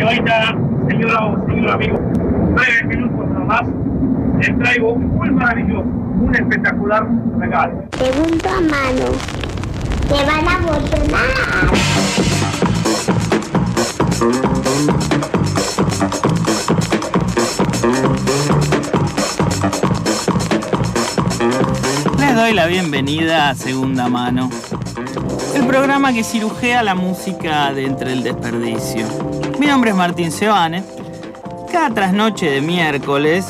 señorita, señora o señor amigo, breve minutos nada más, les traigo un muy maravilloso, un espectacular regalo. Segunda mano. Te van a emocionar. Les doy la bienvenida a Segunda Mano, el programa que cirujea la música de Entre el Desperdicio. Mi nombre es Martín Sebane. Cada trasnoche de miércoles,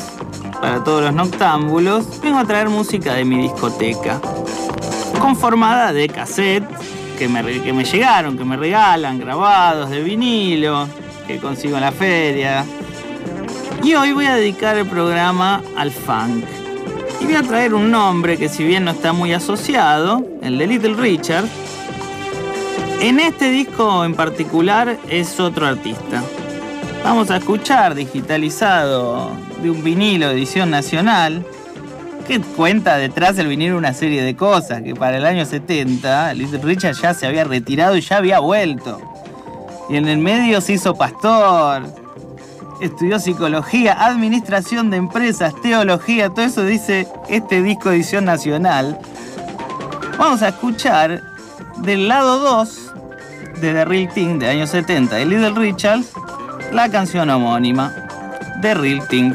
para todos los noctámbulos, vengo a traer música de mi discoteca, conformada de cassettes que me, que me llegaron, que me regalan, grabados de vinilo, que consigo en la feria. Y hoy voy a dedicar el programa al funk. Y voy a traer un nombre que si bien no está muy asociado, el de Little Richard, en este disco en particular es otro artista. Vamos a escuchar digitalizado de un vinilo edición nacional que cuenta detrás del vinilo una serie de cosas que para el año 70 Little Richard ya se había retirado y ya había vuelto. Y en el medio se hizo pastor, estudió psicología, administración de empresas, teología, todo eso dice este disco edición nacional. Vamos a escuchar del lado 2 de The Real Thing de años 70 de Little Richard la canción homónima The Real Thing.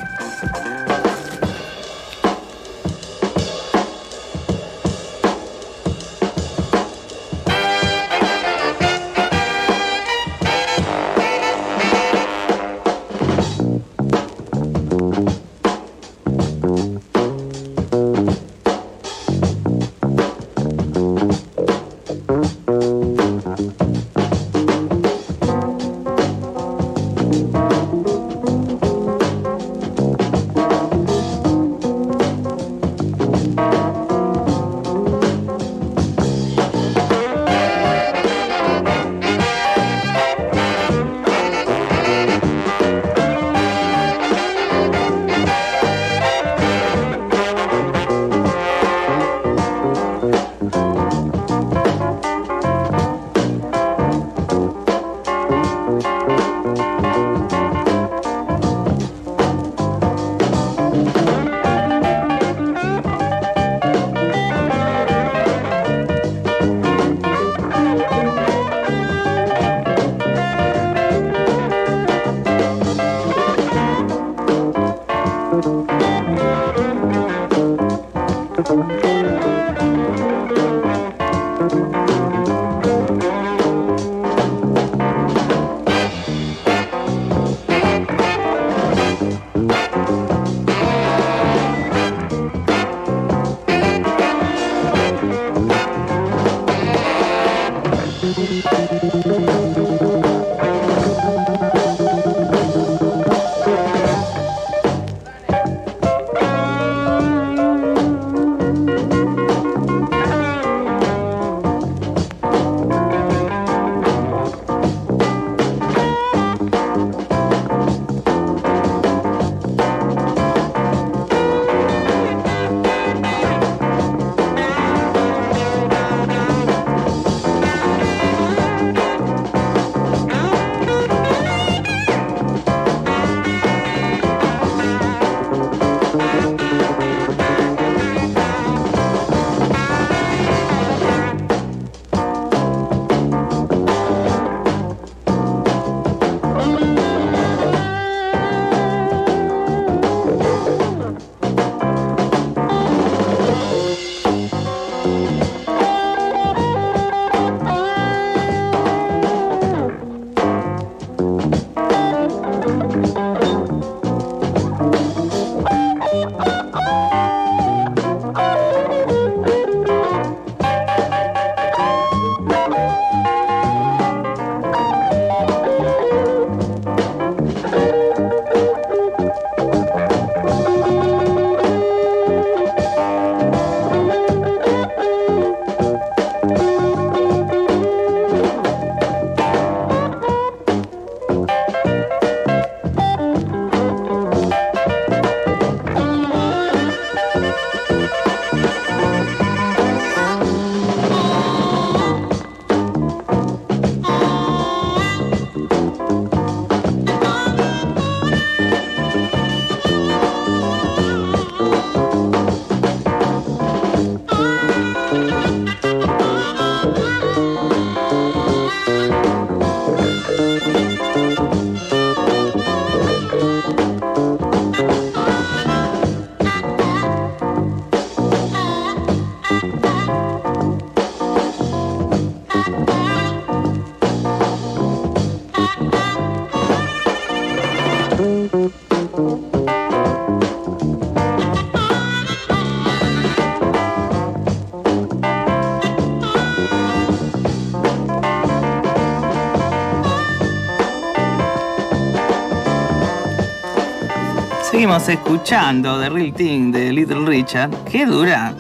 Escuchando The Real Thing de Little Richard, que dura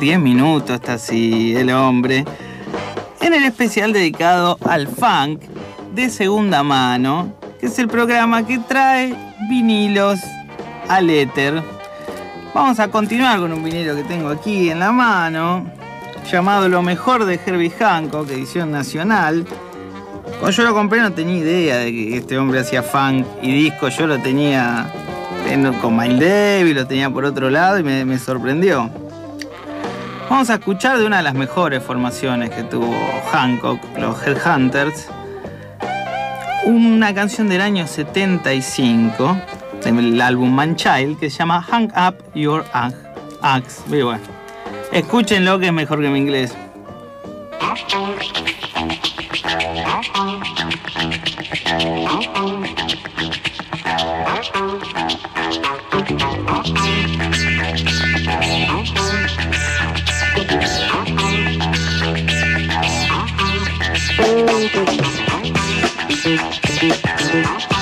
10 minutos, está así el hombre, en el especial dedicado al funk de segunda mano, que es el programa que trae vinilos al éter. Vamos a continuar con un vinilo que tengo aquí en la mano, llamado Lo mejor de Herbie Hancock, edición nacional. Cuando yo lo compré no tenía idea de que este hombre hacía funk y disco, yo lo tenía con Miles Davis, lo tenía por otro lado y me, sorprendió. Vamos a escuchar de una de las mejores formaciones que tuvo Hancock, los Headhunters, una canción del año 75 del álbum Manchild que se llama Hang Up Your Axe. Bueno, escúchenlo que es mejor que mi inglés. Thank you.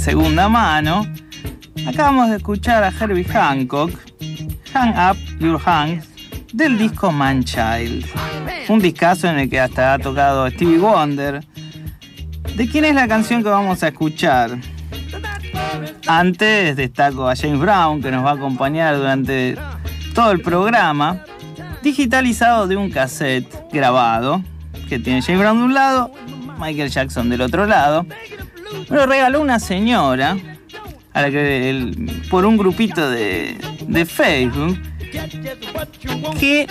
segunda mano. Acabamos de escuchar a Herbie Hancock, Hang Up Your Hands, del disco Man Child. Un discazo en el que hasta ha tocado Stevie Wonder. ¿De quién es la canción que vamos a escuchar? Antes destaco a James Brown, que nos va a acompañar durante todo el programa, digitalizado de un cassette grabado, que tiene James Brown de un lado, Michael Jackson del otro lado. Lo regaló una señora a la que por un grupito de, de Facebook que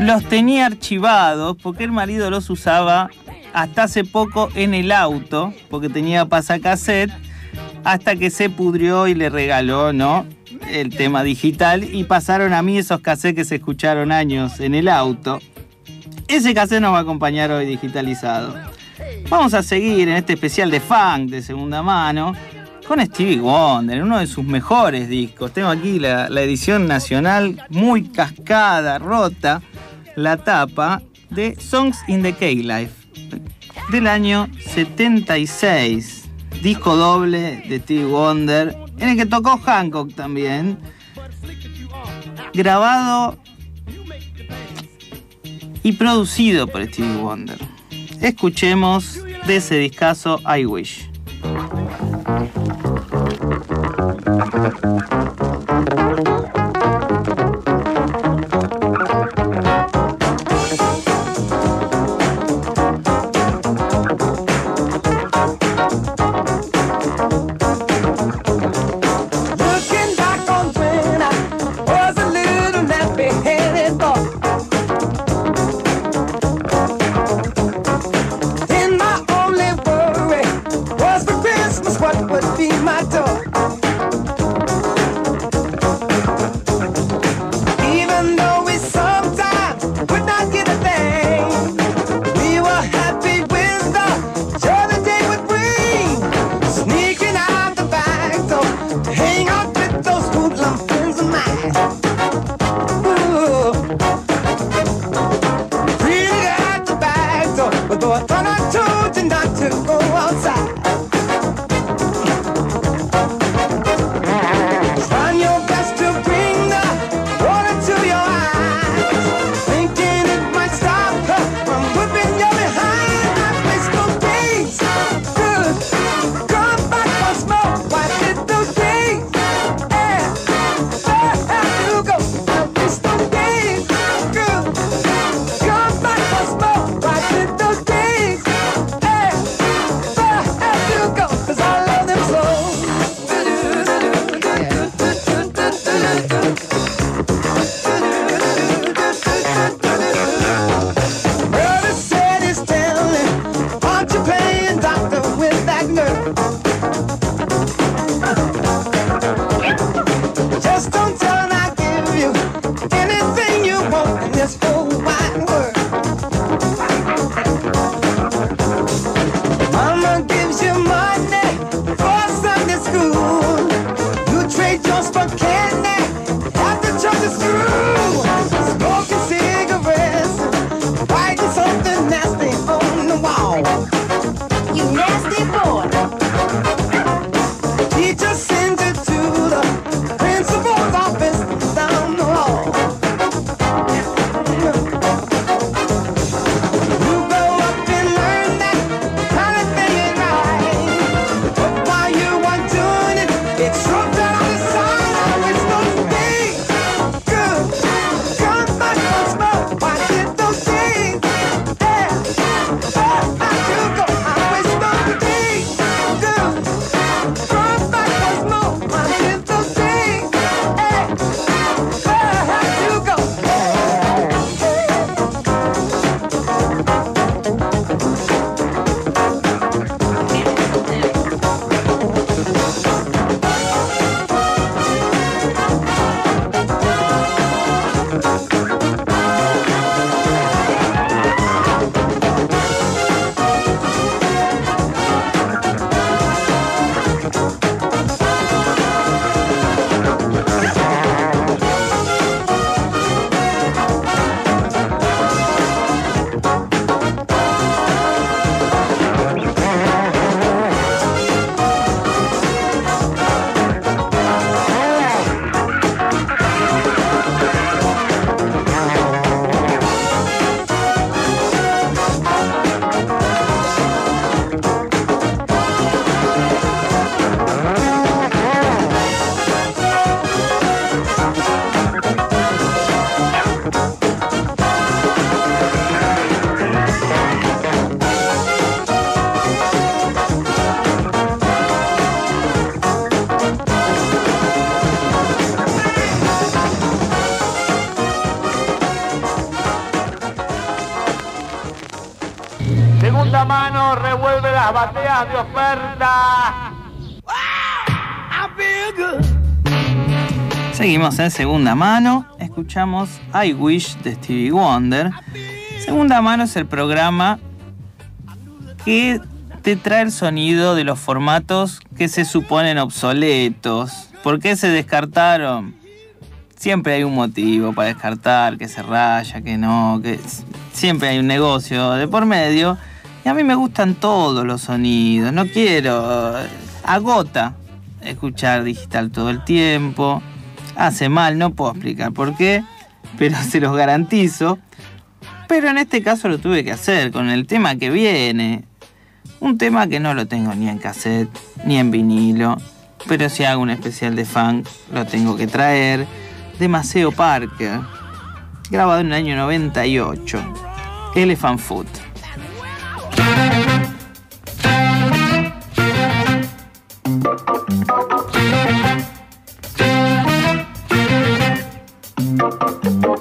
los tenía archivados porque el marido los usaba hasta hace poco en el auto porque tenía pasacassette hasta que se pudrió y le regaló, ¿no? El tema digital y pasaron a mí esos cassettes que se escucharon años en el auto. Ese cassette nos va a acompañar hoy digitalizado. Vamos a seguir en este especial de funk de segunda mano con Stevie Wonder, uno de sus mejores discos. Tengo aquí la, edición nacional muy cascada, rota, la tapa de Songs in the K-Life del año 76. Disco doble de Stevie Wonder, en el que tocó Hancock también. Grabado y producido por Stevie Wonder. Escuchemos de ese discazo I Wish. De oferta. Seguimos en segunda mano, escuchamos I Wish de Stevie Wonder. Segunda mano es el programa que te trae el sonido de los formatos que se suponen obsoletos. ¿Por qué se descartaron? Siempre hay un motivo para descartar, que se raya, que no, que siempre hay un negocio de por medio. Y a mí me gustan todos los sonidos, no quiero... Agota escuchar digital todo el tiempo. Hace mal, no puedo explicar por qué, pero se los garantizo. Pero en este caso lo tuve que hacer con el tema que viene. Un tema que no lo tengo ni en cassette, ni en vinilo. Pero si hago un especial de funk, lo tengo que traer. De Maceo Parker. Grabado en el año 98. Elephant Foot. Thank you.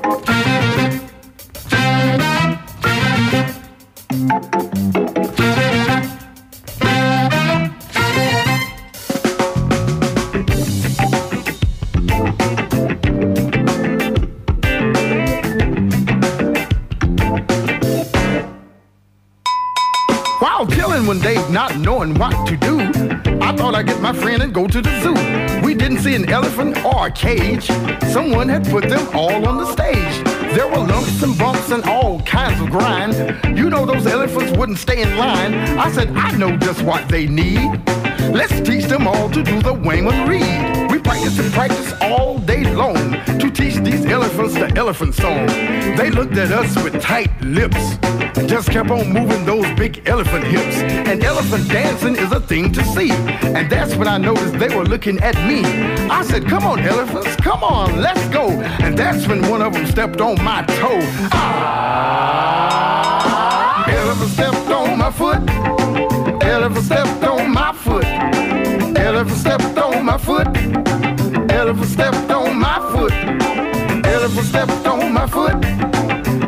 Cage. Someone had put them all on the stage. There were lumps and bumps and all kinds of grind. You know those elephants wouldn't stay in line. I said, I know just what they need. Let's teach them all to do the Wayman Reed. Practice and practice all day long to teach these elephants the elephant song. They looked at us with tight lips, and just kept on moving those big elephant hips. And elephant dancing is a thing to see. And that's when I noticed they were looking at me. I said, Come on, elephants, come on, let's go. And that's when one of them stepped on my toe. Ah! Elephant stepped on my foot.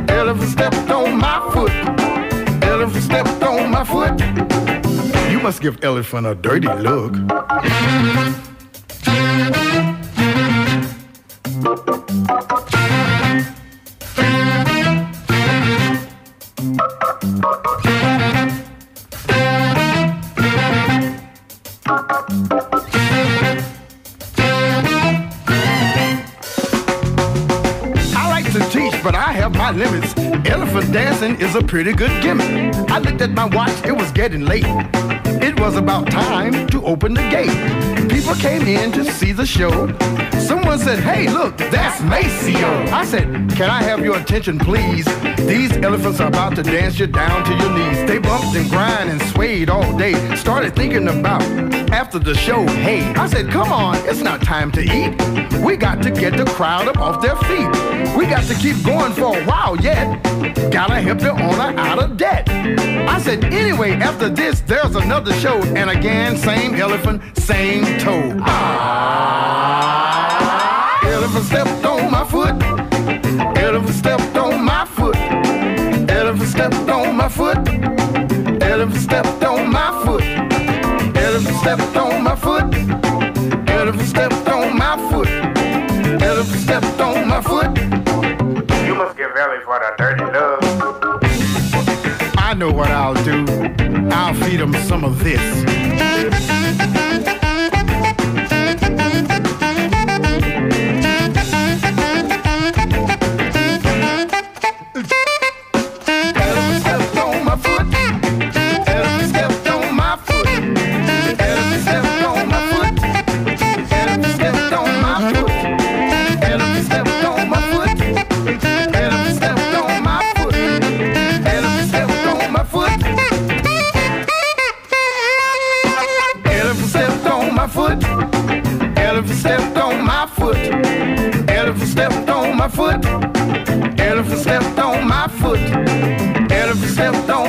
Elephant stepped on my foot. Elephant stepped on my foot. You must give elephant a dirty look. My limits. Elephant dancing is a pretty good gimmick. I looked at my watch, it was getting late. It was about time to open the gate. People came in to see the show. Someone said, Hey, look, that's Maceo. I said, Can I have your attention, please? These elephants are about to dance you down to your knees. They bumped and grind and swayed all day. Started thinking about after the show, hey. I said, Come on, it's not time to eat. We got to get the crowd up off their feet. We got to keep going for a while yet. Gotta help the owner out of debt. I said, anyway, after this, there's another show. And again, same elephant, same toe. Elephant stepped on my foot. Elephant stepped on my foot. Elephant stepped on my foot. Elephant stepped on my foot. Elephant stepped on my foot. Elephant stepped on my foot. Elephant stepped on my foot. You must give elephant a dirty look. I know what I'll do. I'll feed them some of this.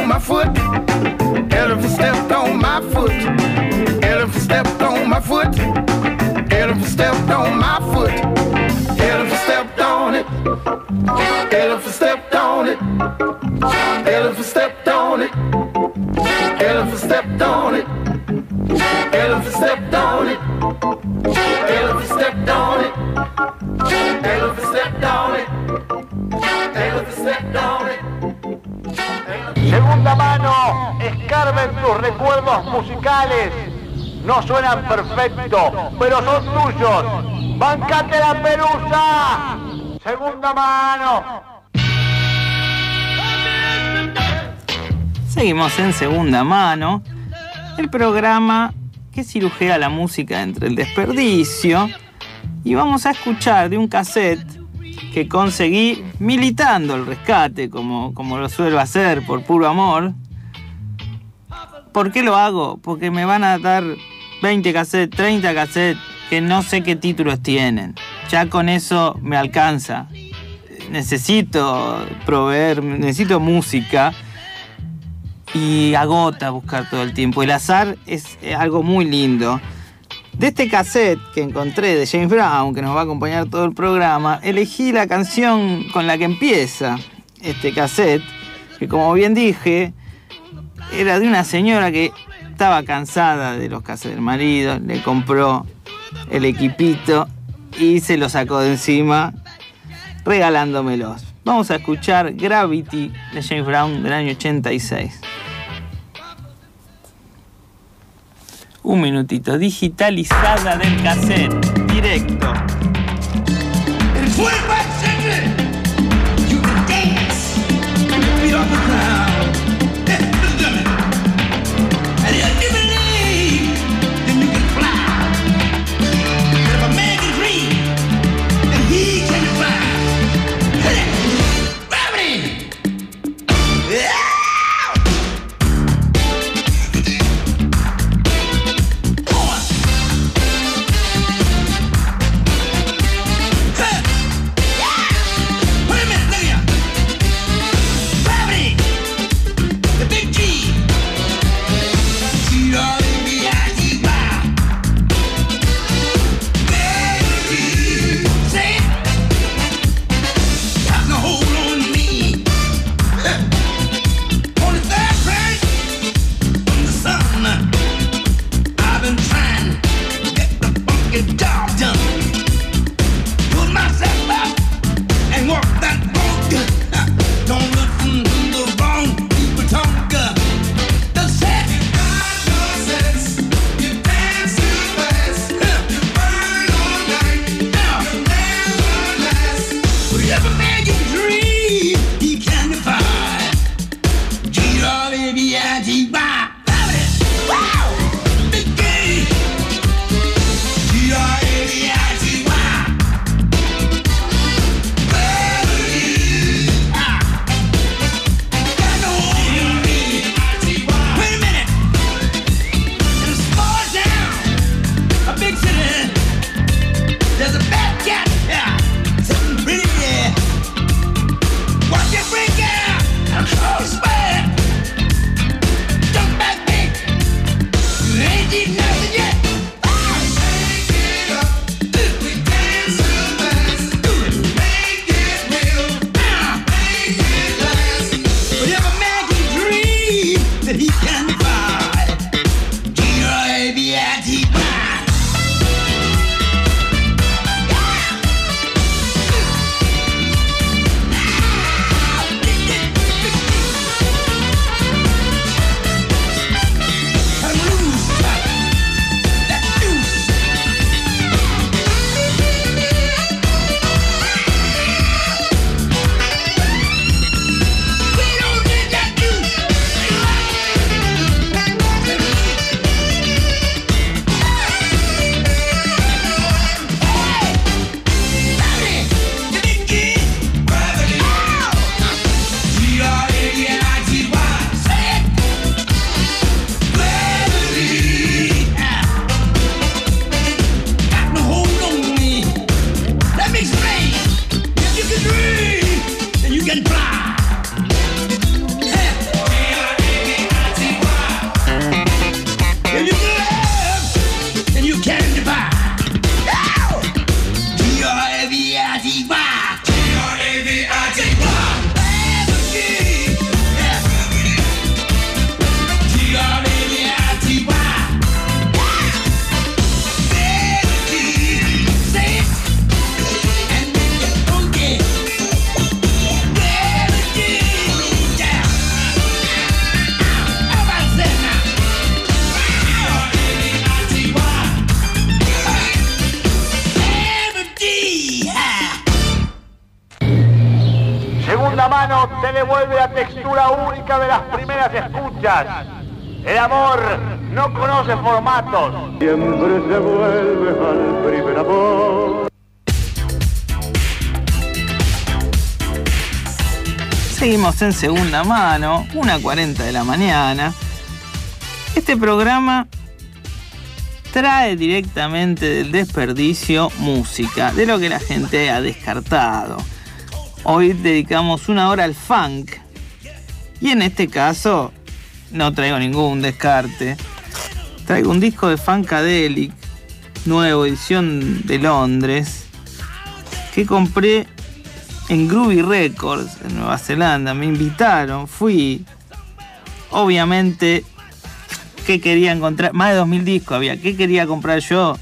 On my foot. Elephant stepped on my foot. Elephant stepped on my foot. Elephant stepped on my foot. Elephant stepped on it. Elephant stepped on it. Elephant stepped on it. Elephant stepped on it. Elephant stepped on it. Tus recuerdos musicales. No suenan perfecto, pero son tuyos. ¡Bancate la pelusa! Segunda mano. Seguimos en segunda mano. El programa que cirujea la música entre el desperdicio. Y vamos a escuchar de un cassette que conseguí militando el rescate, como, como lo suelo hacer por puro amor. ¿Por qué lo hago? Porque me van a dar 20 cassettes, 30 cassettes que no sé qué títulos tienen. Ya con eso me alcanza. Necesito proveer, necesito música y agota buscar todo el tiempo. El azar es eh, algo muy lindo. De este cassette que encontré de James Brown, que nos va a acompañar todo el programa, elegí la canción con la que empieza este cassette, que como bien dije, era de una señora que estaba cansada de los cassettes del marido, le compró el equipito y se lo sacó de encima regalándomelos. Vamos a escuchar Gravity de James Brown del año 86. Un minutito, digitalizada del cassette, directo. And Siempre se vuelve al primer amor. Seguimos en segunda mano, 1.40 de la mañana. Este programa trae directamente del desperdicio música, de lo que la gente ha descartado. Hoy dedicamos una hora al funk. Y en este caso no traigo ningún descarte. Traigo un disco de Funkadelic, nuevo edición de Londres, que compré en Groovy Records en Nueva Zelanda. Me invitaron, fui. Obviamente, ¿qué quería encontrar? Más de 2000 discos había. ¿Qué quería comprar yo?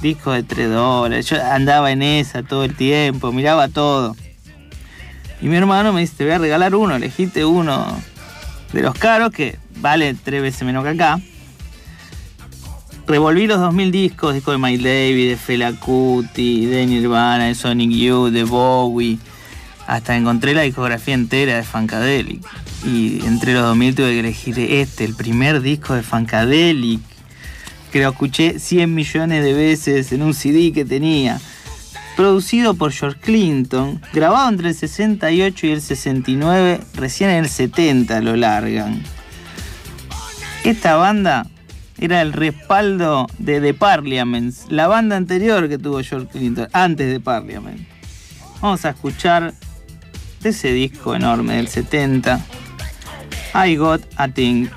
Discos de 3 dólares. Yo andaba en esa todo el tiempo, miraba todo. Y mi hermano me dice, te voy a regalar uno, elegiste uno de los caros que vale tres veces menos que acá. Revolví los 2000 discos, discos de My David, de Fela Kuti, de Nirvana, de Sonic Youth, de Bowie. Hasta encontré la discografía entera de Funkadelic. Y entre los 2000 tuve que elegir este, el primer disco de Funkadelic. Que lo escuché 100 millones de veces en un CD que tenía. producido por George Clinton, grabado entre el 68 y el 69, recién en el 70 lo largan. Esta banda era el respaldo de The Parliaments, la banda anterior que tuvo George Clinton, antes de Parliament. Vamos a escuchar ese disco enorme del 70, I Got a Thing.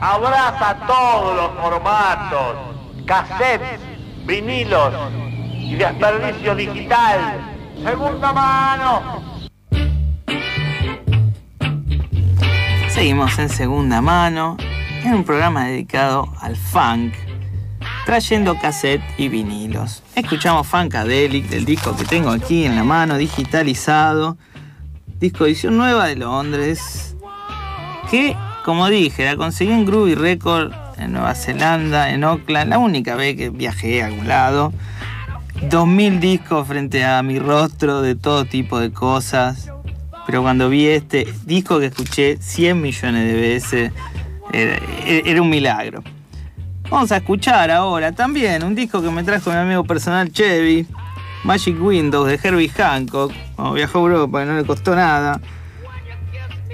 Abraza todos los formatos, cassettes, vinilos y desperdicio digital. Segunda mano. Seguimos en segunda mano, en un programa dedicado al funk, trayendo cassette y vinilos. Escuchamos Funkadelic del disco que tengo aquí en la mano, digitalizado, disco edición nueva de Londres, que como dije, conseguí en Groovy Record, en Nueva Zelanda, en Oakland, la única vez que viajé a algún lado. 2000 discos frente a mi rostro de todo tipo de cosas. Pero cuando vi este disco que escuché 100 millones de veces, era, un milagro. Vamos a escuchar ahora también un disco que me trajo mi amigo personal Chevy, Magic Windows de Herbie Hancock. Cuando viajó a Europa, y no le costó nada.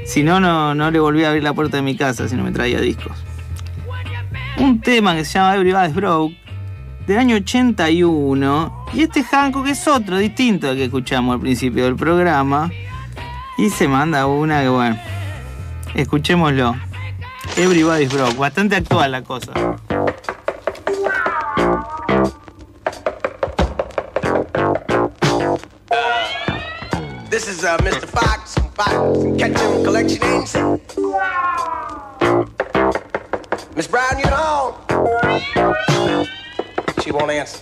Si no, no, no le volví a abrir la puerta de mi casa si no me traía discos. Un tema que se llama Everybody's Broke, del año 81. Y este Hancock es otro, distinto al que escuchamos al principio del programa. Y se manda una que, bueno, escuchémoslo. Everybody's Broke, bastante actual la cosa. This is uh, Mr. Fox. spots and catch collection ends. Miss Brown, you on? She won't answer.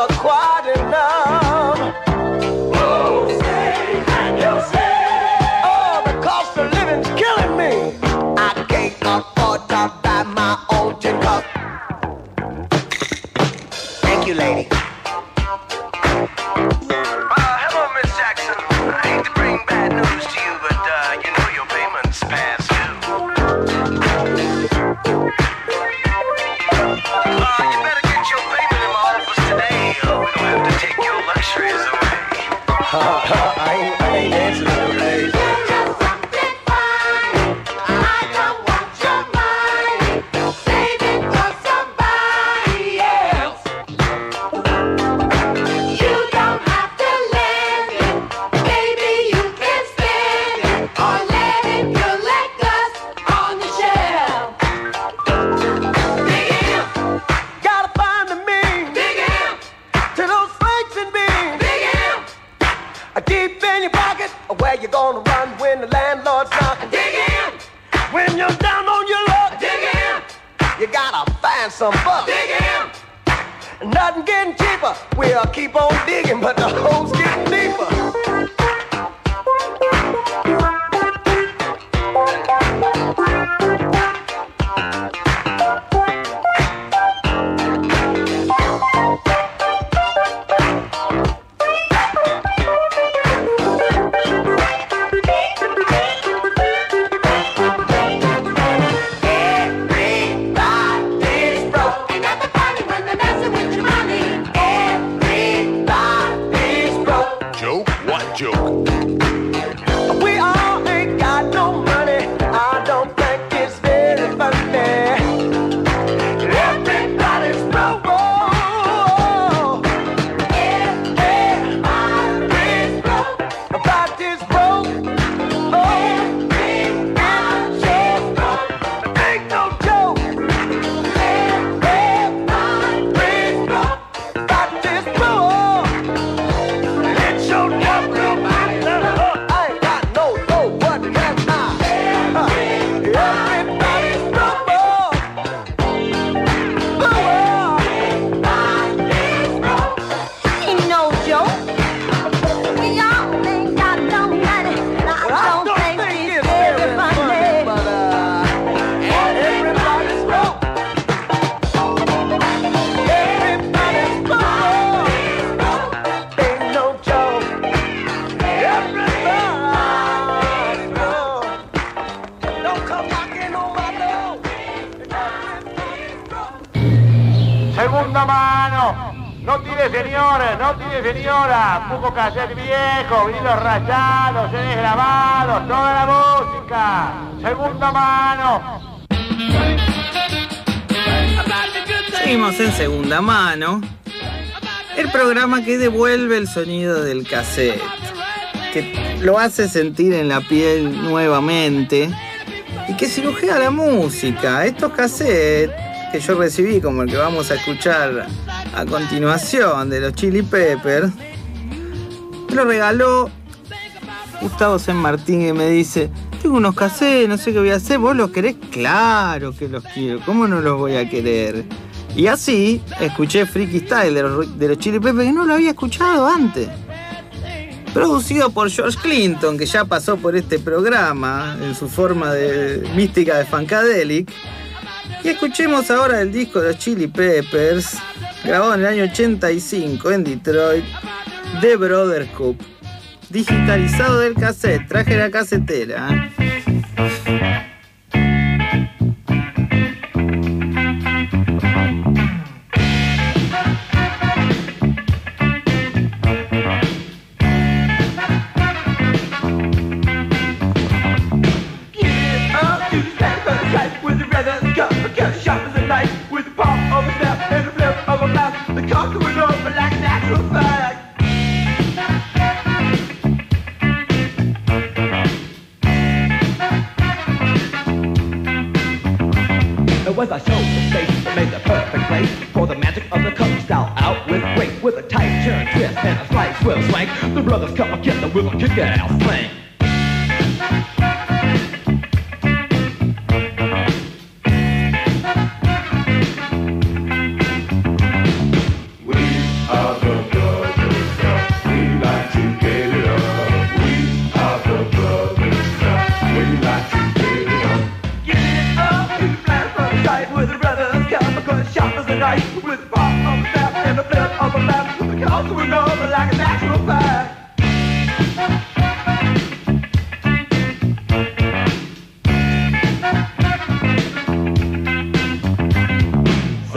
never quite enough. joke. En segunda mano el programa que devuelve el sonido del cassette, que lo hace sentir en la piel nuevamente y que cirujea la música. Estos cassettes que yo recibí, como el que vamos a escuchar a continuación de los Chili Peppers, lo regaló Gustavo San Martín y me dice, tengo unos cassettes, no sé qué voy a hacer, ¿vos los querés? Claro que los quiero, ¿cómo no los voy a querer? Y así escuché Freaky Style de los, Chili Peppers que no lo había escuchado antes. Producido por George Clinton, que ya pasó por este programa en su forma de mística de Funkadelic. Y escuchemos ahora el disco de los Chili Peppers, grabado en el año 85 en Detroit, The Brother Cup. Digitalizado del cassette, traje la casetera. will kick out.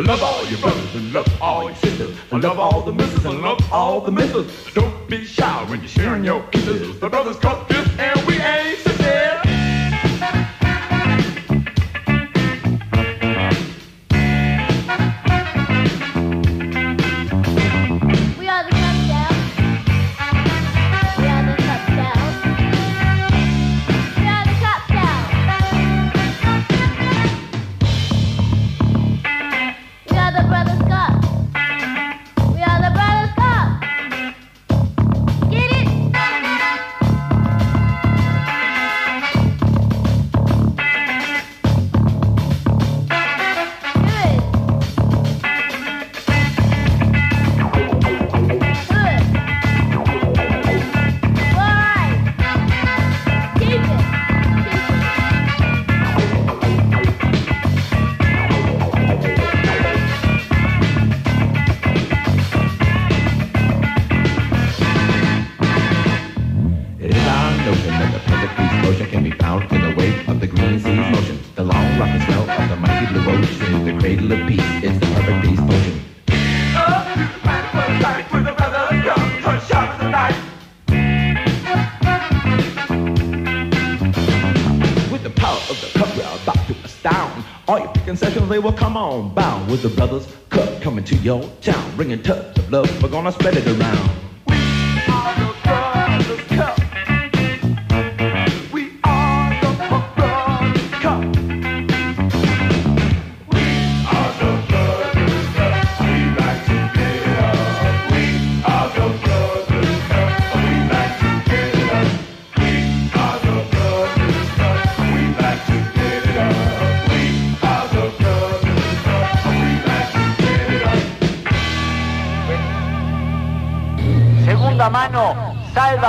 Love all your brothers and love all your sisters. Love all the misses and love all the misses. Don't be shy when you're sharing your kisses. The brothers come this and we ain't they will come on bound. With the brothers cup coming to your town, bringing touch of love, we're gonna spread it around.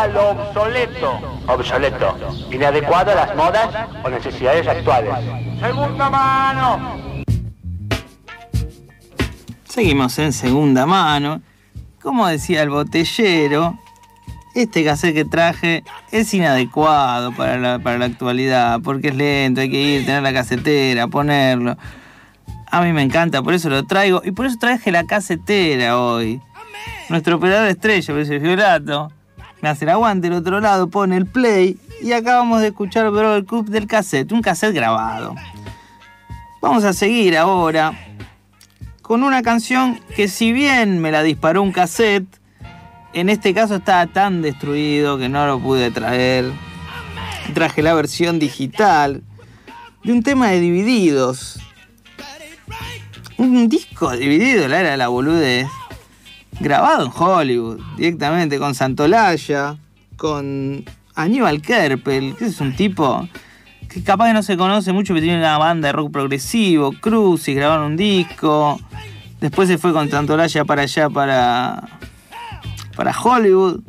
Lo obsoleto. Obsoleto. Inadecuado a las modas o necesidades actuales. Segunda mano. Seguimos en segunda mano. Como decía el botellero, este cassette que traje es inadecuado para la, para la actualidad, porque es lento, hay que ir, tener la casetera, ponerlo. A mí me encanta, por eso lo traigo. Y por eso traje la casetera hoy. Nuestro operador estrella, ese Fiolato, me hace el aguante del otro lado, pone el play y acabamos de escuchar Brother Cup del cassette, un cassette grabado. Vamos a seguir ahora con una canción que si bien me la disparó un cassette, en este caso estaba tan destruido que no lo pude traer. Traje la versión digital de un tema de Divididos. Un disco dividido, la era la boludez. Grabado en Hollywood, directamente con Santolaya, con Aníbal Kerpel, que es un tipo que capaz que no se conoce mucho, pero tiene una banda de rock progresivo, Cruz, y grabaron un disco. Después se fue con Santolaya para allá, para, para Hollywood.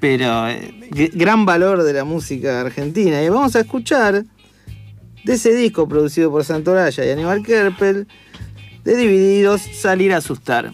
Pero eh, gran valor de la música argentina. Y vamos a escuchar de ese disco producido por Santolaya y Aníbal Kerpel, de Divididos, Salir a Asustar.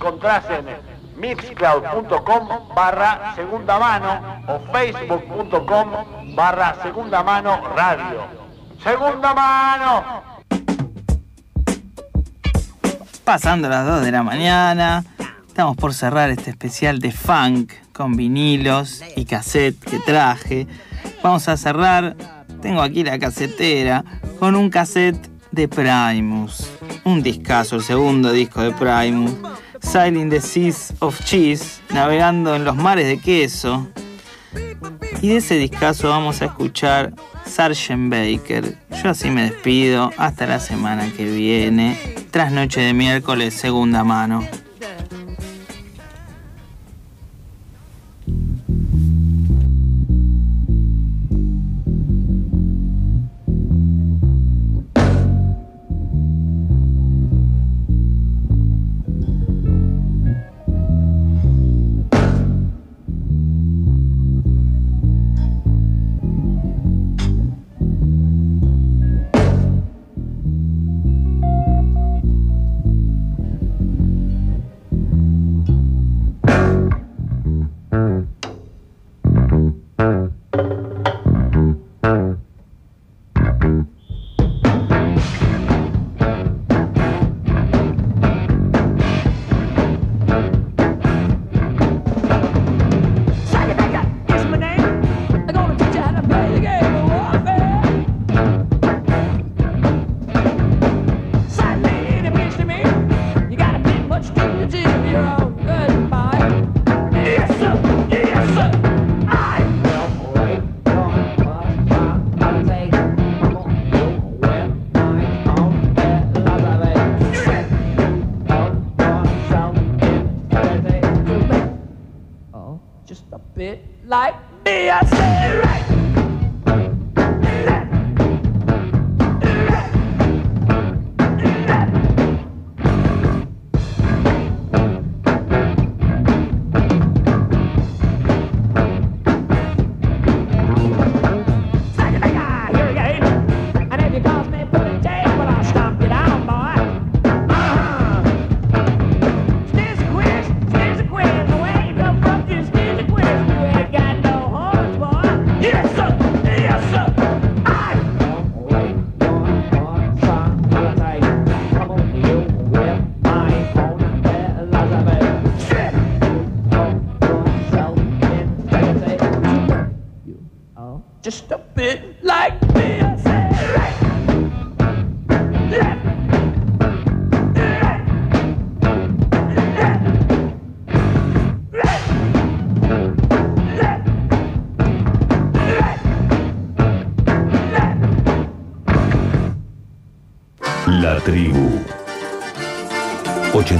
Encontrás en mixcloud.com barra segunda mano o facebook.com barra segunda mano radio. Segunda mano. Pasando las 2 de la mañana, estamos por cerrar este especial de funk con vinilos y cassette que traje. Vamos a cerrar, tengo aquí la casetera, con un cassette de Primus. Un discazo, el segundo disco de Primus. Sailing the Seas of Cheese, navegando en los mares de queso. Y de ese discazo vamos a escuchar Sgt. Baker. Yo así me despido. Hasta la semana que viene. Tras noche de miércoles, segunda mano. just a bit like me. I say, right.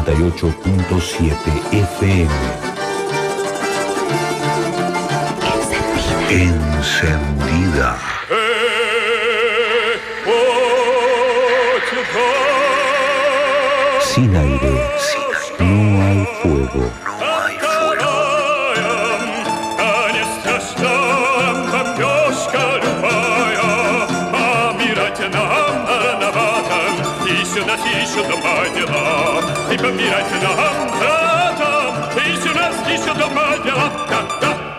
88.7 FM. Encendida. Sin aire, no hay fuego. еще дома дела, И помирать нам, братам, Есть у нас еще дома дела,